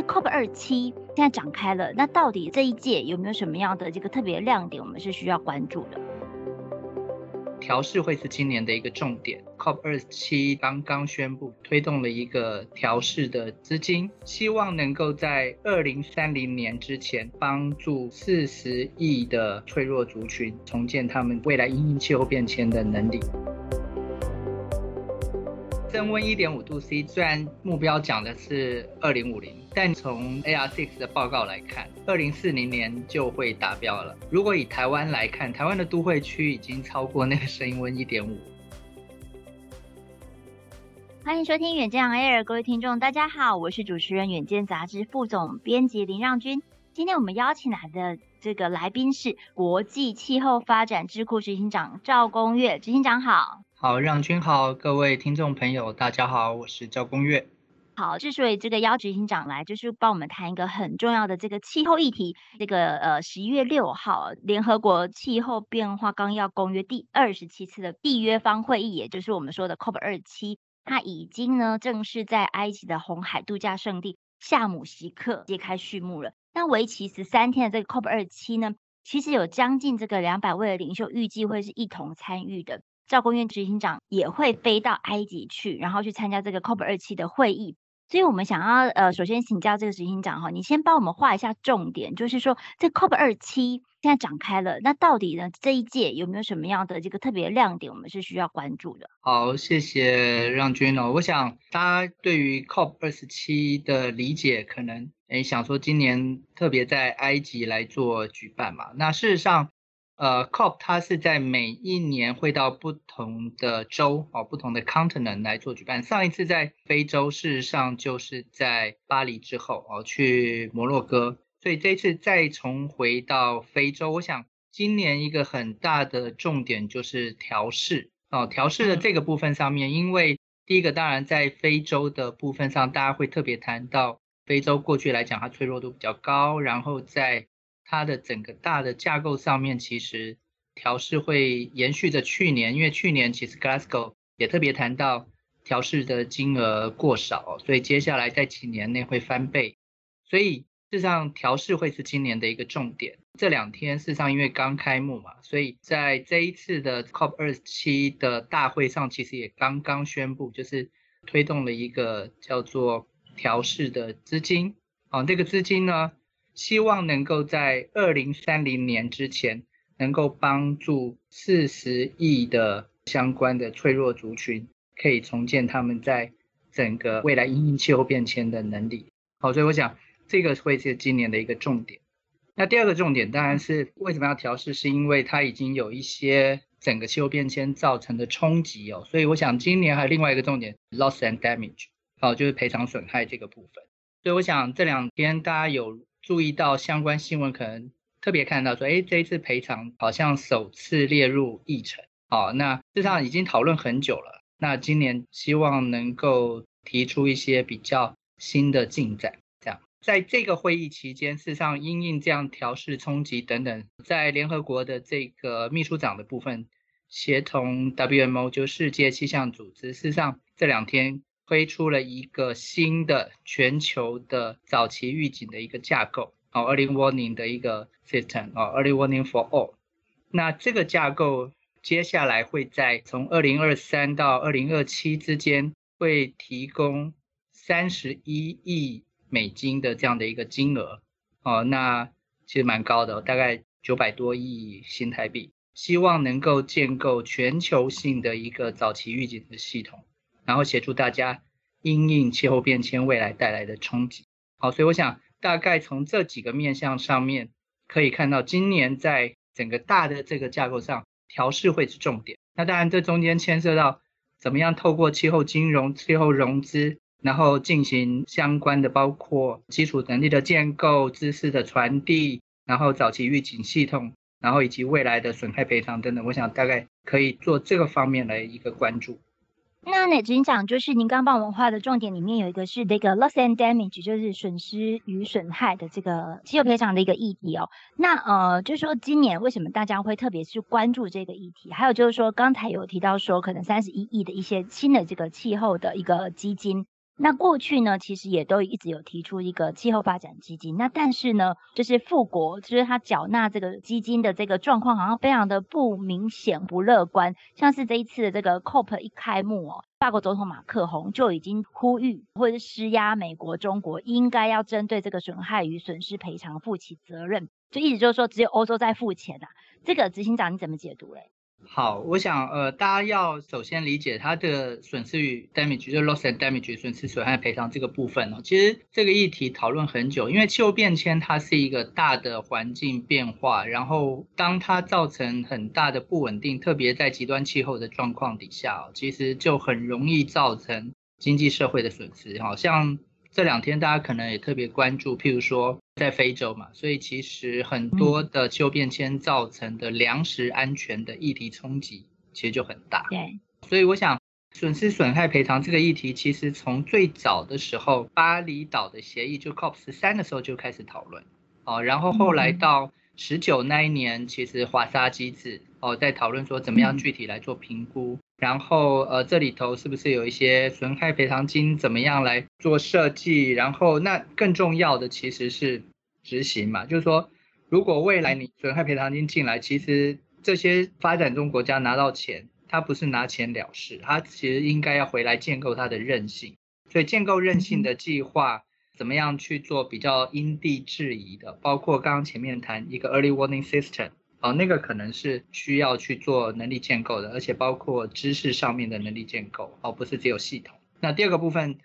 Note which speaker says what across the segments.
Speaker 1: 这 COP 二七现在展开了，那到底这一届有没有什么样的这个特别亮点，我们是需要关注的？
Speaker 2: 调试会是今年的一个重点。COP 二七刚刚宣布推动了一个调试的资金，希望能够在二零三零年之前帮助四十亿的脆弱族群重建他们未来因应气候变迁的能力。升温一点五度 C，虽然目标讲的是二零五零，但从 AR6 的报告来看，二零四零年就会达标了。如果以台湾来看，台湾的都会区已经超过那个升温一点五。
Speaker 1: 欢迎收听远见 Air，各位听众，大家好，我是主持人远见杂志副总编辑林让君。今天我们邀请来的这个来宾是国际气候发展智库执行长赵公跃，执行长好。
Speaker 2: 好，让君好，各位听众朋友，大家好，我是赵公月。
Speaker 1: 好，之所以这个邀执行长来，就是帮我们谈一个很重要的这个气候议题。这个呃，十一月六号，联合国气候变化纲要公约第二十七次的缔约方会议，也就是我们说的 COP 二七，它已经呢正式在埃及的红海度假胜地夏姆西克揭开序幕了。那为期十三天的这个 COP 二七呢，其实有将近这个两百位的领袖预计会是一同参与的。赵公跃执行长也会飞到埃及去，然后去参加这个 COP 二七的会议。所以，我们想要呃，首先请教这个执行长哈，你先帮我们画一下重点，就是说这 COP 二七现在展开了，那到底呢这一届有没有什么样的这个特别亮点，我们是需要关注的？
Speaker 2: 好，谢谢让君哦。我想大家对于 COP 二十七的理解，可能诶想说今年特别在埃及来做举办嘛，那事实上。呃，COP 它是在每一年会到不同的州哦，不同的 continent 来做举办。上一次在非洲，事实上就是在巴黎之后哦，去摩洛哥。所以这次再重回到非洲，我想今年一个很大的重点就是调试哦，调试的这个部分上面，因为第一个当然在非洲的部分上，大家会特别谈到非洲过去来讲它脆弱度比较高，然后在它的整个大的架构上面，其实调试会延续着去年，因为去年其实 Glasgow 也特别谈到调试的金额过少，所以接下来在几年内会翻倍。所以事实上调试会是今年的一个重点。这两天事实上因为刚开幕嘛，所以在这一次的 COP 二七的大会上，其实也刚刚宣布，就是推动了一个叫做调试的资金。啊，这个资金呢，希望能够在二零三零年之前，能够帮助四十亿的相关的脆弱族群，可以重建他们在整个未来因应气候变迁的能力。好，所以我想这个会是今年的一个重点。那第二个重点当然是为什么要调试，是因为它已经有一些整个气候变迁造成的冲击哦。所以我想今年还有另外一个重点，loss and damage，好，就是赔偿损害这个部分。所以我想这两天大家有。注意到相关新闻，可能特别看到说，哎，这一次赔偿好像首次列入议程。好，那事实上已经讨论很久了。那今年希望能够提出一些比较新的进展。这样，在这个会议期间，事实上因应这样调试冲击等等，在联合国的这个秘书长的部分，协同 WMO 就世界气象组织，事实上这两天。推出了一个新的全球的早期预警的一个架构，哦，early warning 的一个 system，哦，early warning for all。那这个架构接下来会在从二零二三到二零二七之间，会提供三十一亿美金的这样的一个金额，哦，那其实蛮高的，大概九百多亿新台币，希望能够建构全球性的一个早期预警的系统。然后协助大家因应气候变迁未来带来的冲击。好，所以我想大概从这几个面向上面可以看到，今年在整个大的这个架构上，调试会是重点。那当然，这中间牵涉到怎么样透过气候金融、气候融资，然后进行相关的包括基础能力的建构、知识的传递，然后早期预警系统，然后以及未来的损害赔偿等等。我想大概可以做这个方面的一个关注。
Speaker 1: 那哪执行长就是您刚帮我们画的重点里面有一个是这个 loss and damage，就是损失与损害的这个气候赔偿的一个议题哦。那呃，就是说今年为什么大家会特别去关注这个议题？还有就是说刚才有提到说可能三十一亿的一些新的这个气候的一个基金，那过去呢，其实也都一直有提出一个气候发展基金。那但是呢，就是富国，就是他缴纳这个基金的这个状况，好像非常的不明显、不乐观。像是这一次的这个 COP 一开幕哦，法国总统马克宏就已经呼吁或者是施压美国、中国，应该要针对这个损害与损失赔偿负起责任。就意思就是说，只有欧洲在付钱啊。这个执行长你怎么解读嘞？
Speaker 2: 好，我想呃，大家要首先理解它的损失与 damage，就 loss and damage，损失损害赔偿这个部分哦。其实这个议题讨论很久，因为气候变迁它是一个大的环境变化，然后当它造成很大的不稳定，特别在极端气候的状况底下，其实就很容易造成经济社会的损失。好像这两天大家可能也特别关注，譬如说。在非洲嘛，所以其实很多的气候变迁造成的粮食安全的议题冲击，其实就很大。
Speaker 1: 对，
Speaker 2: 所以我想损失损害赔偿这个议题，其实从最早的时候巴厘岛的协议就 COP 十三的时候就开始讨论，哦，然后后来到十九那一年，其实华沙机制哦在讨论说怎么样具体来做评估。然后，呃，这里头是不是有一些损害赔偿金？怎么样来做设计？然后，那更重要的其实是执行嘛，就是说，如果未来你损害赔偿金进来，其实这些发展中国家拿到钱，他不是拿钱了事，他其实应该要回来建构他的韧性。所以，建构韧性的计划，怎么样去做比较因地制宜的？包括刚刚前面谈一个 early warning system。哦，那个可能是需要去做能力建构的，而且包括知识上面的能力建构，哦，不是只有系统。那第二个部分，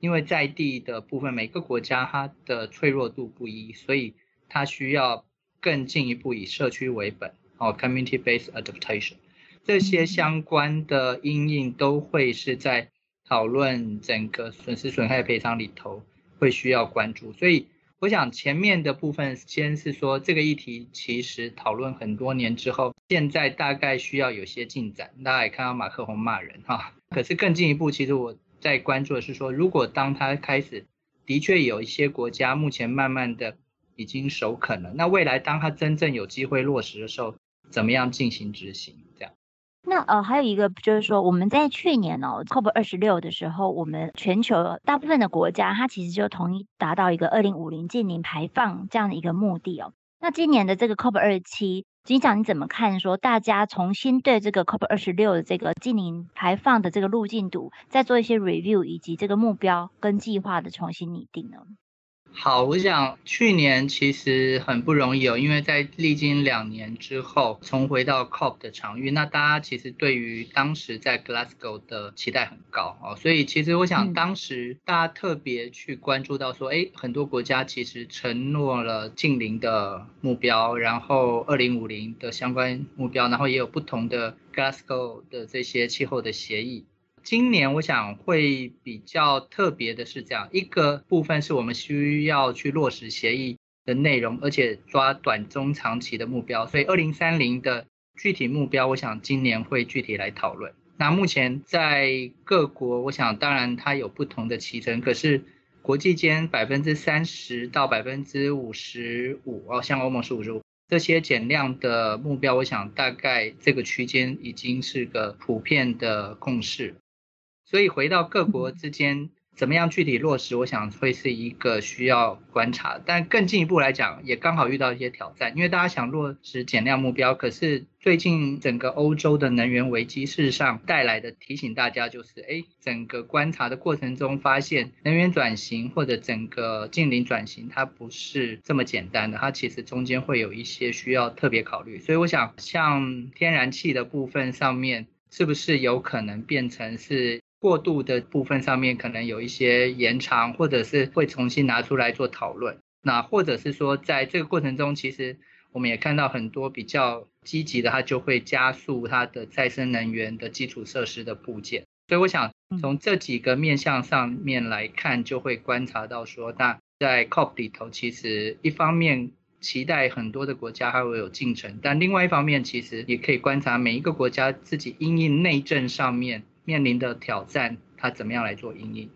Speaker 2: 因为在地的部分，每个国家它的脆弱度不一，所以它需要更进一步以社区为本，哦，community-based adaptation，这些相关的因应都会是在讨论整个损失损害赔偿里头会需要关注，所以。我想前面的部分先是说这个议题，其实讨论很多年之后，现在大概需要有些进展。大家也看到马克宏骂人哈，可是更进一步，其实我在关注的是说，如果当他开始，的确有一些国家目前慢慢的已经首肯了，那未来当他真正有机会落实的时候，怎么样进行执行？这样。
Speaker 1: 那呃，还有一个就是说，我们在去年哦，COP 二十六的时候，我们全球大部分的国家，它其实就同意达到一个二零五零净零排放这样的一个目的哦。那今年的这个 COP 二十七，警长你怎么看？说大家重新对这个 COP 二十六的这个净零排放的这个路径图，再做一些 review，以及这个目标跟计划的重新拟定呢？
Speaker 2: 好，我想去年其实很不容易哦，因为在历经两年之后重回到 COP 的场域，那大家其实对于当时在 Glasgow 的期待很高哦，所以其实我想当时大家特别去关注到说，哎，很多国家其实承诺了近零的目标，然后二零五零的相关目标，然后也有不同的 Glasgow 的这些气候的协议。今年我想会比较特别的是这样一个部分，是我们需要去落实协议的内容，而且抓短中长期的目标。所以二零三零的具体目标，我想今年会具体来讨论。那目前在各国，我想当然它有不同的期程，可是国际间百分之三十到百分之五十五哦，像欧盟是五十五，这些减量的目标，我想大概这个区间已经是个普遍的共识。所以回到各国之间怎么样具体落实，我想会是一个需要观察。但更进一步来讲，也刚好遇到一些挑战，因为大家想落实减量目标，可是最近整个欧洲的能源危机事实上带来的提醒大家就是，哎，整个观察的过程中发现，能源转型或者整个近零转型，它不是这么简单的，它其实中间会有一些需要特别考虑。所以我想，像天然气的部分上面，是不是有可能变成是？过渡的部分上面可能有一些延长，或者是会重新拿出来做讨论。那或者是说，在这个过程中，其实我们也看到很多比较积极的，它就会加速它的再生能源的基础设施的部件。所以我想从这几个面向上面来看，就会观察到说，那在 COP 里头，其实一方面期待很多的国家还会有进程，但另外一方面，其实也可以观察每一个国家自己因应内政上面。面临的挑战，他怎么样来做因应？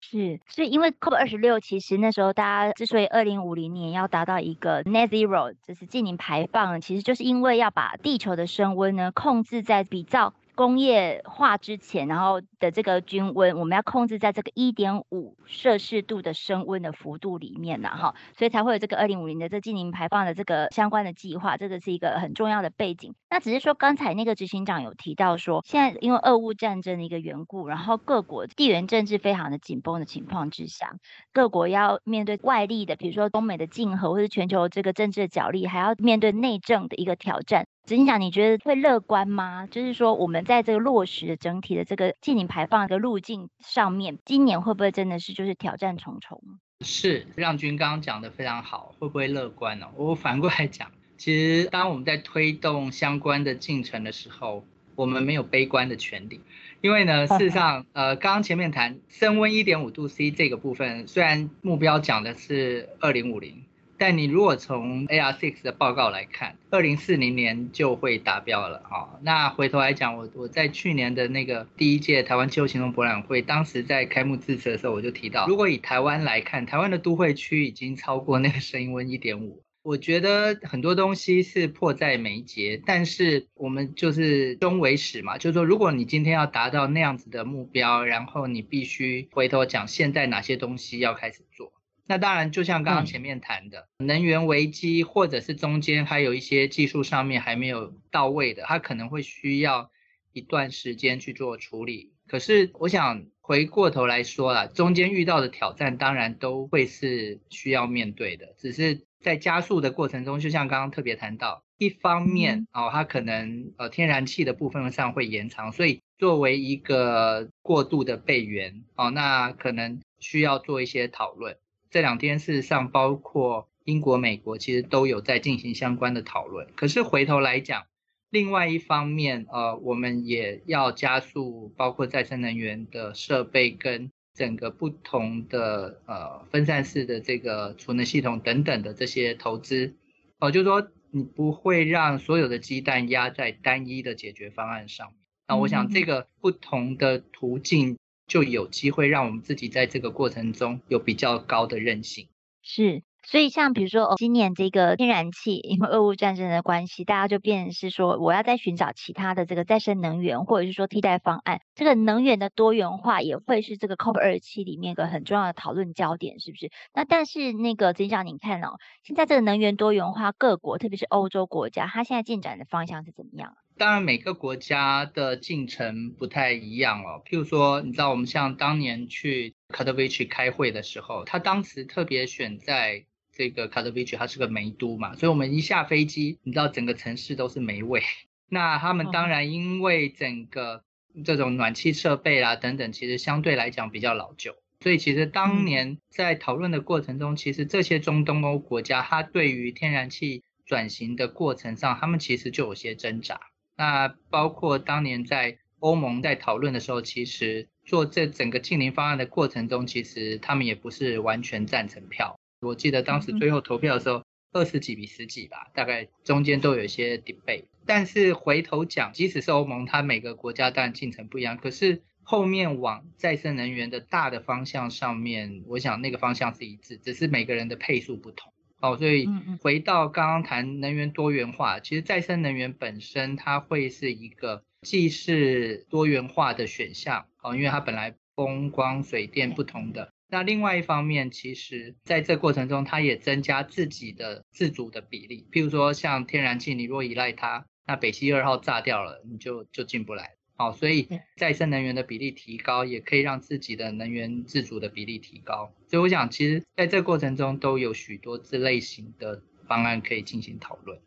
Speaker 1: 是，是因为 COP 二十六，其实那时候大家之所以二零五零年要达到一个 Net Zero，就是净零排放，其实就是因为要把地球的升温呢控制在比较。工业化之前，然后的这个均温，我们要控制在这个一点五摄氏度的升温的幅度里面呢，哈，所以才会有这个二零五零的这净零排放的这个相关的计划，这个是一个很重要的背景。那只是说刚才那个执行长有提到说，现在因为俄乌战争的一个缘故，然后各国地缘政治非常的紧绷的情况之下，各国要面对外力的，比如说中美的竞合，或者全球这个政治的角力，还要面对内政的一个挑战。执行长，你觉得会乐观吗？就是说，我们在这个落实的整体的这个净零排放的路径上面，今年会不会真的是就是挑战重重？
Speaker 2: 是，让军刚刚讲的非常好，会不会乐观呢？我反过来讲，其实当我们在推动相关的进程的时候，我们没有悲观的权利，因为呢，事实上，呃，刚刚前面谈升温一点五度 C 这个部分，虽然目标讲的是二零五零。但你如果从 AR6 的报告来看，二零四零年就会达标了啊。那回头来讲，我我在去年的那个第一届台湾气候行动博览会，当时在开幕致辞的时候，我就提到，如果以台湾来看，台湾的都会区已经超过那个升温一点五。我觉得很多东西是迫在眉睫，但是我们就是终为始嘛，就是说，如果你今天要达到那样子的目标，然后你必须回头讲现在哪些东西要开始做。那当然，就像刚刚前面谈的，嗯、能源危机，或者是中间还有一些技术上面还没有到位的，它可能会需要一段时间去做处理。可是，我想回过头来说啦，中间遇到的挑战当然都会是需要面对的，只是在加速的过程中，就像刚刚特别谈到，一方面哦，它可能呃天然气的部分上会延长，所以作为一个过渡的备援哦，那可能需要做一些讨论。这两天事实上，包括英国、美国，其实都有在进行相关的讨论。可是回头来讲，另外一方面，呃，我们也要加速，包括再生能源的设备跟整个不同的呃分散式的这个储能系统等等的这些投资。哦、呃，就是说你不会让所有的鸡蛋压在单一的解决方案上面。那我想这个不同的途径。就有机会让我们自己在这个过程中有比较高的韧性。
Speaker 1: 是，所以像比如说，哦，今年这个天然气，因为俄乌战争的关系，大家就变成是说，我要再寻找其他的这个再生能源，或者是说替代方案。这个能源的多元化也会是这个 COP 二十七里面一个很重要的讨论焦点，是不是？那但是那个曾长，您看哦，现在这个能源多元化，各国特别是欧洲国家，它现在进展的方向是怎么样？
Speaker 2: 当然，每个国家的进程不太一样哦。譬如说，你知道我们像当年去卡德维奇开会的时候，他当时特别选在这个卡德维奇，它是个煤都嘛，所以我们一下飞机，你知道整个城市都是煤味。那他们当然因为整个这种暖气设备啦等等，其实相对来讲比较老旧，所以其实当年在讨论的过程中，其实这些中东欧国家，它对于天然气转型的过程上，他们其实就有些挣扎。那包括当年在欧盟在讨论的时候，其实做这整个近零方案的过程中，其实他们也不是完全赞成票。我记得当时最后投票的时候，二十几比十几吧，大概中间都有一些 debate。但是回头讲，即使是欧盟，它每个国家当然进程不一样，可是后面往再生能源的大的方向上面，我想那个方向是一致，只是每个人的配速不同。哦，所以回到刚刚谈能源多元化，其实再生能源本身它会是一个既是多元化的选项，哦，因为它本来风光水电不同的。那另外一方面，其实在这过程中，它也增加自己的自主的比例。譬如说像天然气，你若依赖它，那北溪二号炸掉了，你就就进不来。好，所以再生能源的比例提高，也可以让自己的能源自主的比例提高。所以我想，其实在这个过程中都有许多这类型的方案可以进行讨论。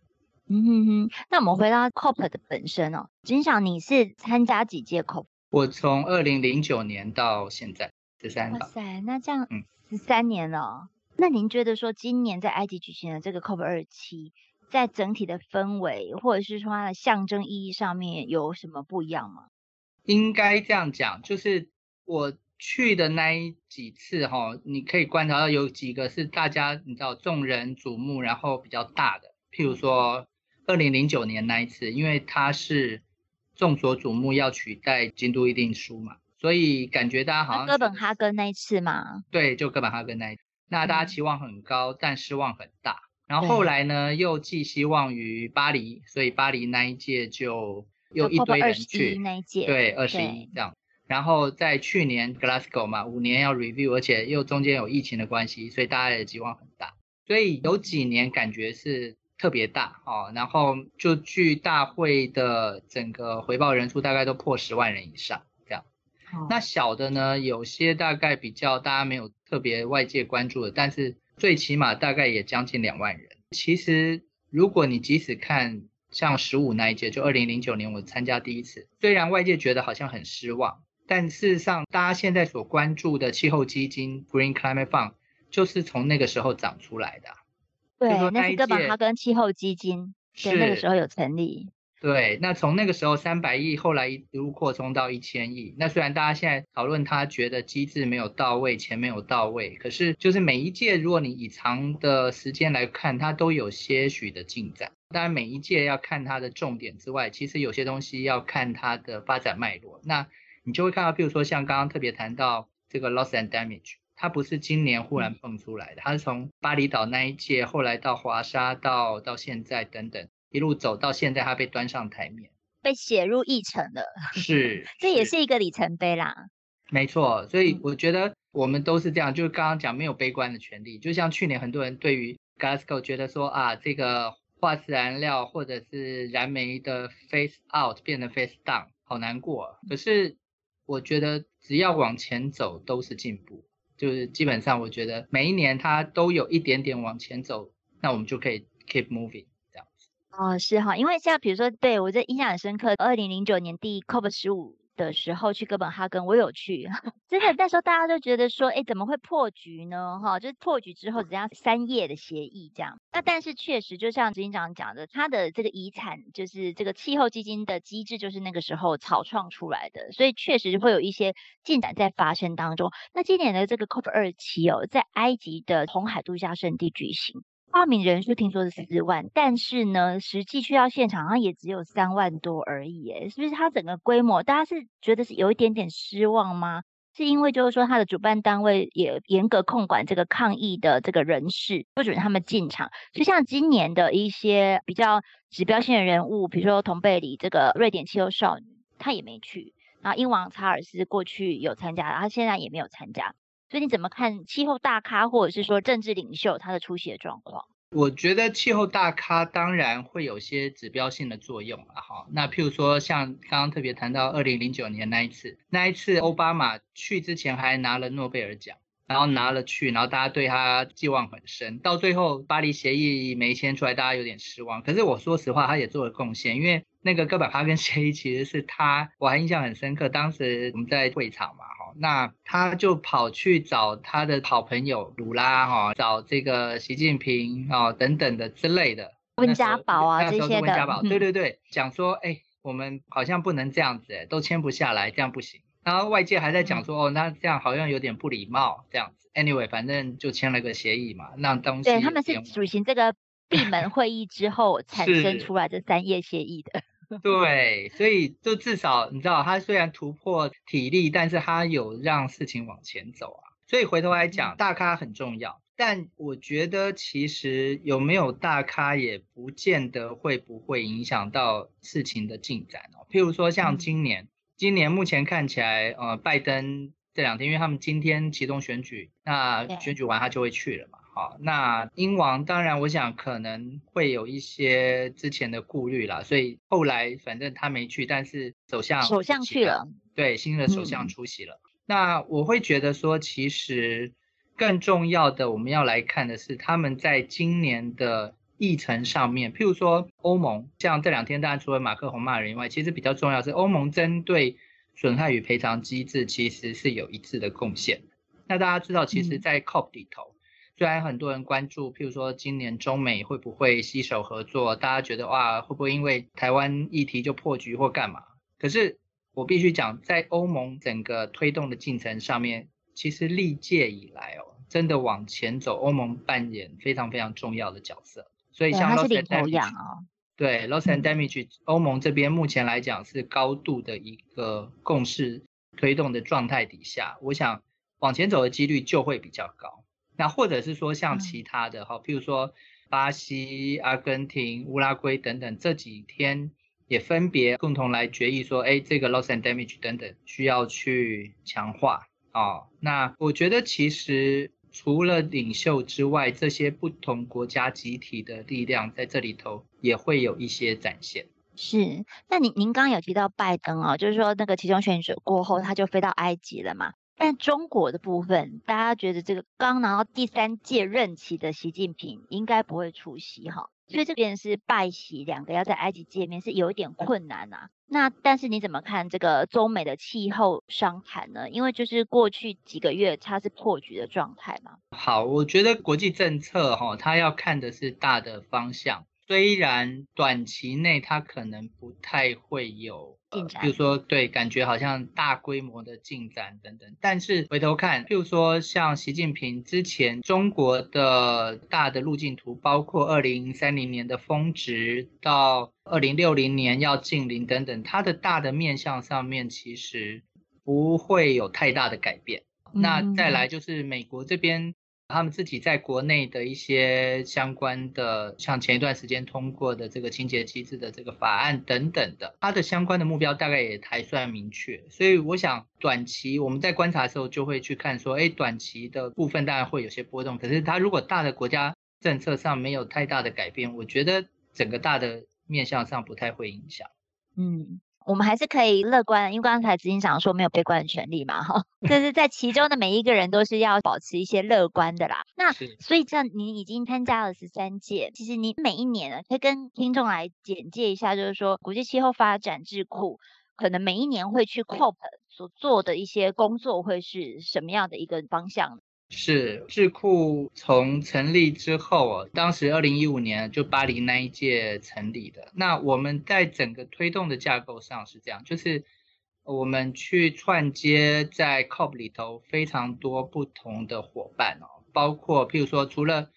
Speaker 1: 嗯哼哼，那我们回到 COP 的本身哦，执行长，你是参加几届 COP？
Speaker 2: 我从二零零九年到现在十三年。
Speaker 1: 哇塞，那这样，嗯，十三年了。那您觉得说，今年在埃及举行的这个 COP 二十七？在整体的氛围，或者是说它的象征意义上面有什么不一样吗？
Speaker 2: 应该这样讲，就是我去的那几次哈，你可以观察到有几个是大家你知道众人瞩目，然后比较大的，譬如说二零零九年那一次，因为它是众所瞩目要取代京都议定书嘛，所以感觉大家好像
Speaker 1: 哥本哈根那一次嘛，
Speaker 2: 对，就哥本哈根那一次，那大家期望很高，嗯、但失望很大。然后后来呢，又寄希望于巴黎，所以巴黎那一届就又一堆人去
Speaker 1: 那一届，
Speaker 2: 对，二十一这样。然后在去年 Glasgow 嘛，五年要 review，而且又中间有疫情的关系，所以大家的期望很大。所以有几年感觉是特别大哦，然后就据大会的整个回报人数大概都破十万人以上这样。哦、那小的呢，有些大概比较大家没有特别外界关注的，但是最起码大概也将近两万人。其实如果你即使看像十五那一届，就二零零九年我参加第一次，虽然外界觉得好像很失望。但事实上，大家现在所关注的气候基金 Green Climate Fund 就是从那个时候长出来的。
Speaker 1: 对，那，那是哥本哈根气候基金，对，那个时候有成立。
Speaker 2: 对，那从那个时候三百亿，后来一路扩充到一千亿。那虽然大家现在讨论他觉得机制没有到位，钱没有到位，可是就是每一届，如果你以长的时间来看，它都有些许的进展。当然，每一届要看它的重点之外，其实有些东西要看它的发展脉络。那你就会看到，比如说像刚刚特别谈到这个 loss and damage，它不是今年忽然蹦出来的，它是从巴厘岛那一届，后来到华沙，到到现在等等，一路走到现在，它被端上台面，
Speaker 1: 被写入议程了。
Speaker 2: 是，
Speaker 1: 这也是一个里程碑啦。
Speaker 2: 没错，所以我觉得我们都是这样，就是刚刚讲没有悲观的权利，就像去年很多人对于 Glasgow 觉得说啊，这个化石燃料或者是燃煤的 phase out 变成 phase down，好难过，可是。我觉得只要往前走都是进步，就是基本上我觉得每一年它都有一点点往前走，那我们就可以 keep moving。
Speaker 1: 哦，是哈，因为像比如说，对我这印象很深刻，二零零九年第 COP 十五。的时候去哥本哈根，我有去，真的那时候大家都觉得说，哎，怎么会破局呢？哈，就是破局之后只要三页的协议这样。那但是确实，就像执行长讲的，他的这个遗产就是这个气候基金的机制，就是那个时候草创出来的，所以确实会有一些进展在发生当中。那今年的这个 COP 二七哦，在埃及的红海度假胜地举行。报名人数听说是四万，但是呢，实际去到现场好像也只有三万多而已，诶，是不是？它整个规模，大家是觉得是有一点点失望吗？是因为就是说，它的主办单位也严格控管这个抗议的这个人士，不准他们进场。就像今年的一些比较指标性的人物，比如说同贝里这个瑞典气候少女，她也没去。然后英王查尔斯过去有参加，然后现在也没有参加。所以你怎么看气候大咖或者是说政治领袖他的出席的状况？
Speaker 2: 我觉得气候大咖当然会有些指标性的作用了哈。那譬如说像刚刚特别谈到二零零九年那一次，那一次奥巴马去之前还拿了诺贝尔奖。然后拿了去，然后大家对他寄望很深，到最后巴黎协议没签出来，大家有点失望。可是我说实话，他也做了贡献，因为那个哥本哈根协议其实是他，我还印象很深刻。当时我们在会场嘛，哈，那他就跑去找他的好朋友鲁拉，哈，找这个习近平，哦，等等的之类的。
Speaker 1: 温家宝啊，这些的。温家宝，
Speaker 2: 对对对，讲说，哎，我们好像不能这样子，哎，都签不下来，这样不行。然后外界还在讲说，哦，那这样好像有点不礼貌，这样子。Anyway，反正就签了个协议嘛，那东西。
Speaker 1: 对，他们是举行这个闭门会议之后 产生出来这三页协议的。
Speaker 2: 对，所以就至少你知道，他虽然突破体力，但是他有让事情往前走啊。所以回头来讲，大咖很重要，但我觉得其实有没有大咖也不见得会不会影响到事情的进展哦。譬如说像今年。嗯今年目前看起来，呃，拜登这两天，因为他们今天启动选举，那选举完他就会去了嘛。好，那英王当然，我想可能会有一些之前的顾虑啦，所以后来反正他没去，但是首相
Speaker 1: 首相去了，
Speaker 2: 对，新的首相出席了。嗯。那我会觉得说，其实更重要的我们要来看的是他们在今年的。议程上面，譬如说欧盟，像这两天，当然除了马克宏骂人以外，其实比较重要是欧盟针对损害与赔偿机制，其实是有一致的贡献。那大家知道，其实，在 COP 里头，虽然很多人关注，譬如说今年中美会不会携手合作，大家觉得哇，会不会因为台湾议题就破局或干嘛？可是我必须讲，在欧盟整个推动的进程上面，其实历届以来哦，真的往前走，欧盟扮演非常非常重要的角色。所以像 loss and damage，对 loss and damage，欧盟这边目前来讲是高度的一个共识推动的状态底下，我想往前走的几率就会比较高。那或者是说像其他的哈，譬如说巴西、阿根廷、乌拉圭等等，这几天也分别共同来决议说，哎，这个 loss and damage 等等需要去强化哦。那我觉得其实除了领袖之外，这些不同国家集体的力量在这里头也会有一些展现。
Speaker 1: 是，那您您刚刚有提到拜登哦，就是说那个其中选举过后他就飞到埃及了嘛？但中国的部分，大家觉得这个刚拿到第三届任期的习近平应该不会出席哈，所以这边是拜习两个要在埃及见面是有一点困难啊。那但是你怎么看这个中美的气候商谈呢？因为就是过去几个月它是破局的状态嘛。
Speaker 2: 好，我觉得国际政策哈，它要看的是大的方向。虽然短期内它可能不太会有进展，比如说对，感觉好像大规模的进展等等，但是回头看，譬如说像习近平之前中国的大的路径图，包括二零三零年的峰值到二零六零年要近零等等，它的大的面向上面其实不会有太大的改变。嗯、那再来就是美国这边。他们自己在国内的一些相关的，像前一段时间通过的这个清洁机制的这个法案等等的，它的相关的目标大概也还算明确。所以我想，短期我们在观察的时候就会去看说，哎，短期的部分当然会有些波动，可是它如果大的国家政策上没有太大的改变，我觉得整个大的面向上不太会影响。
Speaker 1: 嗯。我们还是可以乐观，因为刚才执行长说没有悲观的权利嘛，哈，就是在其中的每一个人都是要保持一些乐观的啦。那所以这样，您已经参加了十三届，其实您每一年呢，可以跟听众来简介一下，就是说国际气候发展智库可能每一年会去 COP 所做的一些工作会是什么样的一个方向？
Speaker 2: 是智库从成立之后，当时二零一五年就巴黎那一届成立的。那我们在整个推动的架构上是这样，就是我们去串接在 COP 里头非常多不同的伙伴哦，包括譬如说除了。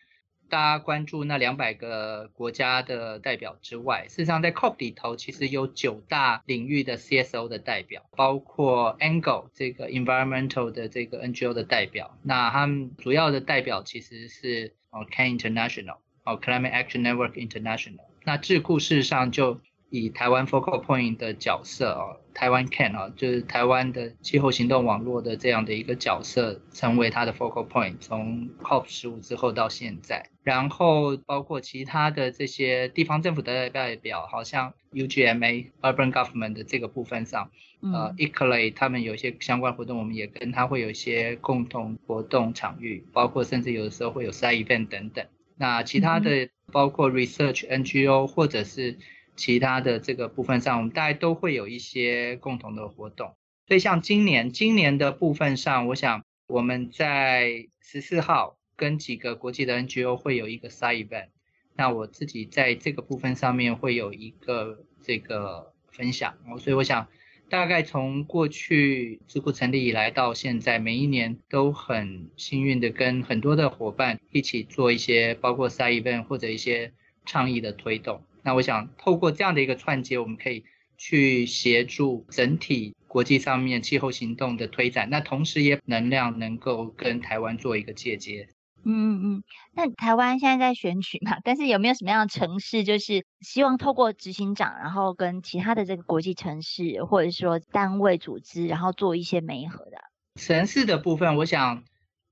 Speaker 2: 大家关注那两百个国家的代表之外，事实上在 COP 里头其实有九大领域的 CSO 的代表，包括 Angle 这个 environmental 的这个 NGO 的代表。那他们主要的代表其实是哦 CAN International 哦 Climate Action Network International。那智库事实上就以台湾 Focal Point 的角色哦，台湾 CAN 啊，就是台湾的气候行动网络的这样的一个角色，成为它的 Focal Point，从 COP 十五之后到现在，然后包括其他的这些地方政府的代表，好像 UGMA Urban Government 的这个部分上，呃，ICLEI 他们有一些相关活动，我们也跟他会有一些共同活动场域，包括甚至有的时候会有 Side Event 等等。那其他的包括 Research NGO 或者是其他的这个部分上，我们大概都会有一些共同的活动。所以像今年，今年的部分上，我想我们在十四号跟几个国际的 NGO 会有一个 side event。那我自己在这个部分上面会有一个这个分享。所以我想，大概从过去智库成立以来到现在，每一年都很幸运的跟很多的伙伴一起做一些包括 side event 或者一些倡议的推动。那我想透过这样的一个串接，我们可以去协助整体国际上面气候行动的推展。那同时也能量能够跟台湾做一个借接。
Speaker 1: 嗯嗯嗯。那台湾现在在选举嘛，但是有没有什么样的城市，就是希望透过执行长，然后跟其他的这个国际城市或者说单位组织，然后做一些媒合的？
Speaker 2: 城市的部分，我想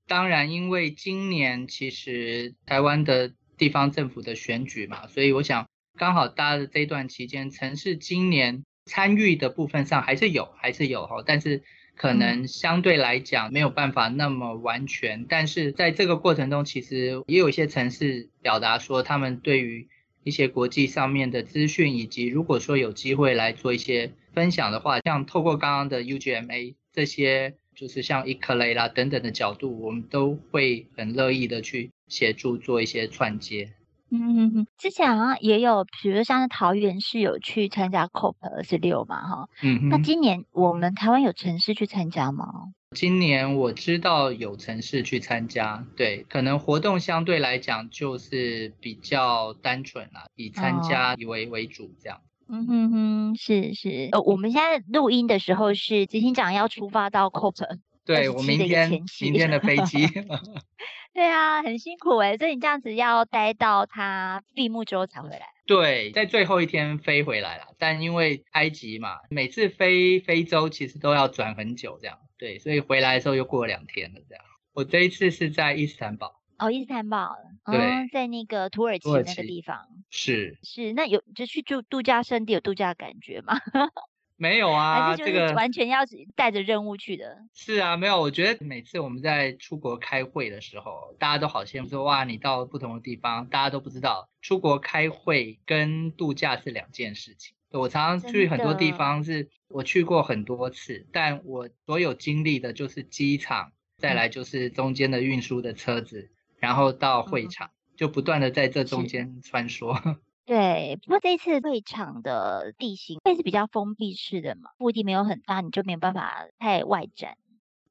Speaker 2: 当然，因为今年其实台湾的地方政府的选举嘛，所以我想。刚好搭的这段期间，城市今年参与的部分上还是有，还是有哈，但是可能相对来讲没有办法那么完全。但是在这个过程中，其实也有一些城市表达说，他们对于一些国际上面的资讯，以及如果说有机会来做一些分享的话，像透过刚刚的 UGMA 这些，就是像 Eclat 啦等等的角度，我们都会很乐意的去协助做一些串接。
Speaker 1: 嗯之前好像也有，比如像是桃园是有去参加 COP 二十六嘛，哈，嗯哼，那今年我们台湾有城市去参加吗？
Speaker 2: 今年我知道有城市去参加，对，可能活动相对来讲就是比较单纯啦，以参加为为主这样。哦、嗯
Speaker 1: 哼哼，是是，呃，我们现在录音的时候是执行长要出发到 COP，
Speaker 2: 对，我明天明天的飞机。
Speaker 1: 对啊，很辛苦哎，所以你这样子要待到他闭幕之后才回来。
Speaker 2: 对，在最后一天飞回来了，但因为埃及嘛，每次飞非洲其实都要转很久这样，对，所以回来的时候又过了两天了这样。我这一次是在伊斯坦堡。
Speaker 1: 哦，伊斯坦堡，
Speaker 2: 对、
Speaker 1: 哦，在那个土耳其那个地方。
Speaker 2: 是
Speaker 1: 是，那有就去住度假胜地有度假的感觉吗？
Speaker 2: 没有啊，
Speaker 1: 这个完全要带着任务去的。
Speaker 2: 是啊，没有。我觉得每次我们在出国开会的时候，大家都好羡慕说，哇，你到不同的地方，大家都不知道出国开会跟度假是两件事情。我常常去很多地方，是我去过很多次，但我所有经历的就是机场，再来就是中间的运输的车子，然后到会场，嗯、就不断的在这中间穿梭。
Speaker 1: 对，不过这一次会场的地形会是比较封闭式的嘛，腹地没有很大，你就没有办法太外展。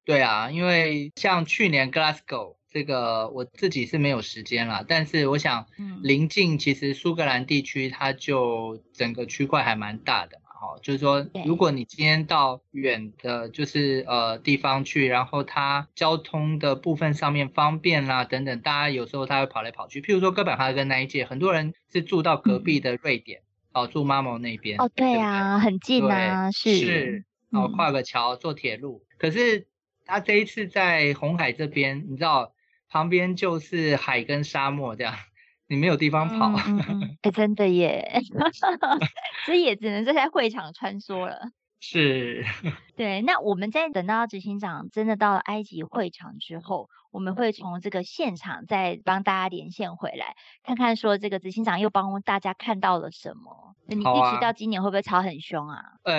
Speaker 2: 对啊，因为像去年 Glasgow 这个，我自己是没有时间了，但是我想，临近其实苏格兰地区，它就整个区块还蛮大的。好，就是说，如果你今天到远的，就是呃地方去，然后它交通的部分上面方便啦，等等，大家有时候他会跑来跑去。譬如说哥本哈根那一届，很多人是住到隔壁的瑞典，嗯、哦，住妈妈那边。
Speaker 1: 哦，对啊，对对很近啊，是
Speaker 2: 是，哦，跨个桥坐铁路。嗯、可是他这一次在红海这边，你知道，旁边就是海跟沙漠这样。你没有地方跑，哎、
Speaker 1: 嗯嗯欸，真的耶，所以也只能在会场穿梭了。
Speaker 2: 是，
Speaker 1: 对。那我们在等到执行长真的到了埃及会场之后，我们会从这个现场再帮大家连线回来，看看说这个执行长又帮大家看到了什么。那你预期到今年会不会吵很凶啊？
Speaker 2: 呃。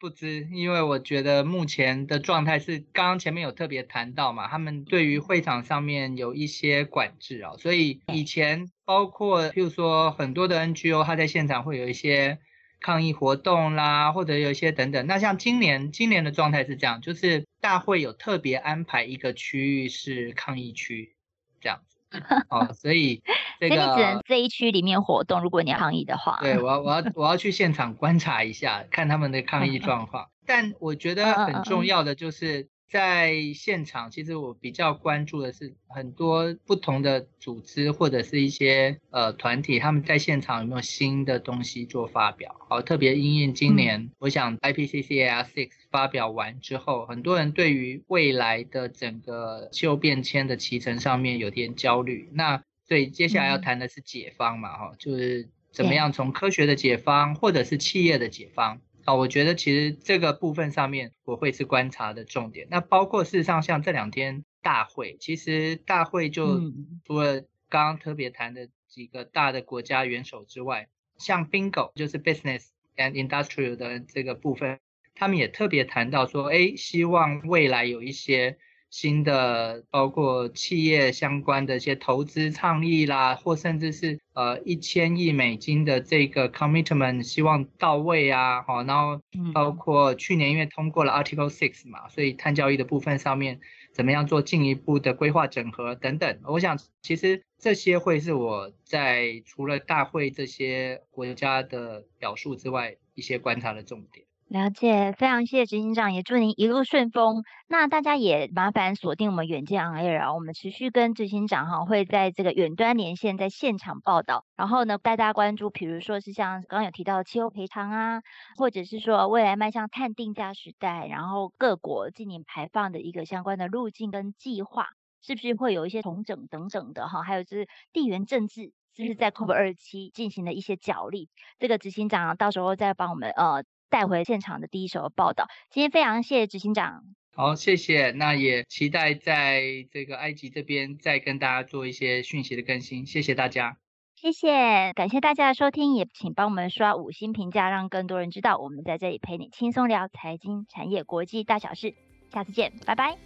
Speaker 2: 不知，因为我觉得目前的状态是，刚刚前面有特别谈到嘛，他们对于会场上面有一些管制啊，所以以前包括譬如说很多的 NGO，他在现场会有一些抗议活动啦，或者有一些等等。那像今年，今年的状态是这样，就是大会有特别安排一个区域是抗议区，这样子。哦，所以 这个
Speaker 1: 所以你只能这一区里面活动，如果你要抗议的话。
Speaker 2: 对，我要我要我要去现场观察一下，看他们的抗议状况。但我觉得很重要的就是。在现场，其实我比较关注的是很多不同的组织或者是一些呃团体，他们在现场有没有新的东西做发表？好，特别因应今年，嗯、我想 IPCC AR Six 发表完之后，很多人对于未来的整个气候变迁的期程上面有点焦虑。那所以接下来要谈的是解方嘛，哈、嗯，就是怎么样从科学的解方或者是企业的解方。啊，我觉得其实这个部分上面我会是观察的重点。那包括事实上像这两天大会，其实大会就除了刚刚特别谈的几个大的国家元首之外，像 BINGO 就是 Business and Industrial 的这个部分，他们也特别谈到说，哎，希望未来有一些。新的包括企业相关的一些投资倡议啦，或甚至是呃一千亿美金的这个 commitment 希望到位啊，好，然后包括去年因为通过了 Article Six 嘛，所以碳交易的部分上面怎么样做进一步的规划整合等等，我想其实这些会是我在除了大会这些国家的表述之外，一些观察的重点。
Speaker 1: 了解，非常谢谢执行长，也祝您一路顺风。那大家也麻烦锁定我们远见 on air 啊，我们持续跟执行长哈会在这个远端连线，在现场报道，然后呢带大家关注，比如说是像刚刚有提到的气候赔偿啊，或者是说未来迈向碳定价时代，然后各国近年排放的一个相关的路径跟计划，是不是会有一些重整等等的哈？还有就是地缘政治是不是在 COP 二十七进行了一些角力？这个执行长到时候再帮我们呃。带回现场的第一手的报道。今天非常谢谢执行长。
Speaker 2: 好，谢谢。那也期待在这个埃及这边再跟大家做一些讯息的更新。谢谢大家。
Speaker 1: 谢谢，感谢大家的收听，也请帮我们刷五星评价，让更多人知道我们在这里陪你轻松聊财经、产业、国际大小事。下次见，拜拜。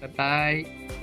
Speaker 2: 拜拜。